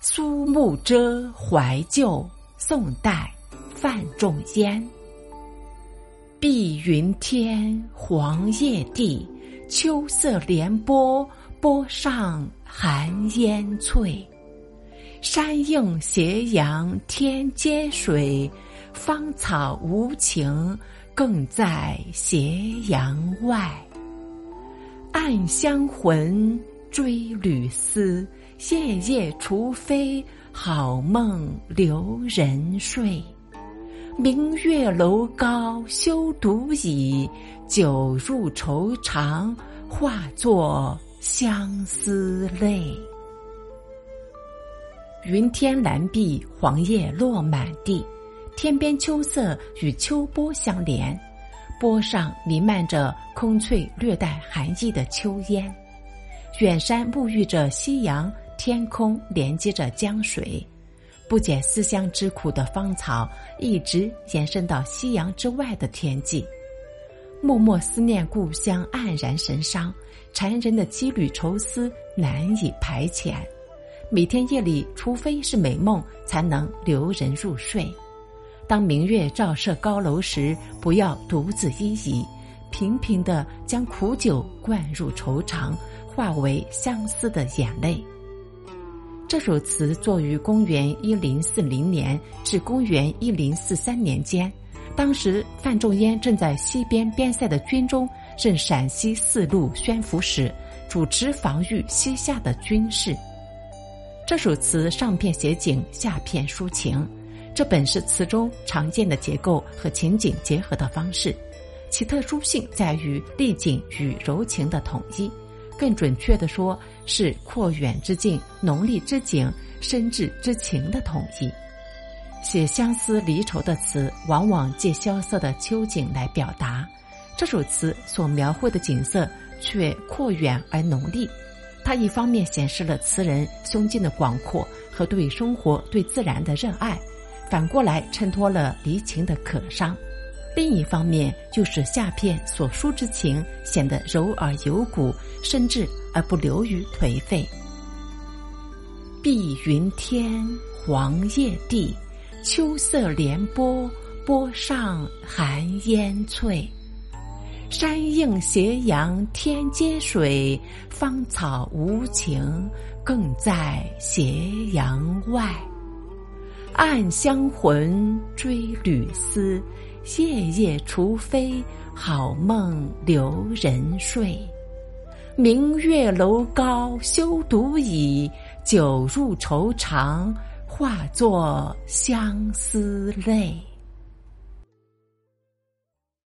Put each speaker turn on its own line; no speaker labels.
苏幕遮怀旧，宋代，范仲淹。碧云天，黄叶地，秋色连波，波上寒烟翠。山映斜阳天接水，芳草无情更在斜阳外。暗香魂追旅思。夜夜除非好梦留人睡，明月楼高休独倚，酒入愁肠化作相思泪。云天蓝碧，黄叶落满地，天边秋色与秋波相连，波上弥漫着空翠略带寒意的秋烟，远山沐浴着夕阳。天空连接着江水，不解思乡之苦的芳草，一直延伸到夕阳之外的天际。默默思念故乡，黯然神伤，缠人的羁旅愁思难以排遣。每天夜里，除非是美梦，才能留人入睡。当明月照射高楼时，不要独自依倚，频频的将苦酒灌入愁肠，化为相思的眼泪。这首词作于公元一零四零年至公元一零四三年间，当时范仲淹正在西边边塞的军中任陕西四路宣抚使，主持防御西夏的军事。这首词上片写景，下片抒情，这本是词中常见的结构和情景结合的方式，其特殊性在于丽景与柔情的统一。更准确的说，是阔远之境、浓丽之景、深挚之情的统一。写相思离愁的词，往往借萧瑟的秋景来表达。这首词所描绘的景色却阔远而浓丽，它一方面显示了词人胸襟的广阔和对生活、对自然的热爱，反过来衬托了离情的可伤。另一方面，就使下片所抒之情显得柔而有骨、深挚而不流于颓废。碧云天，黄叶地，秋色连波，波上寒烟翠。山映斜阳天接水，芳草无情更在斜阳外。暗香魂追旅思。夜夜除非好梦留人睡，明月楼高休独倚，酒入愁肠化作相思泪。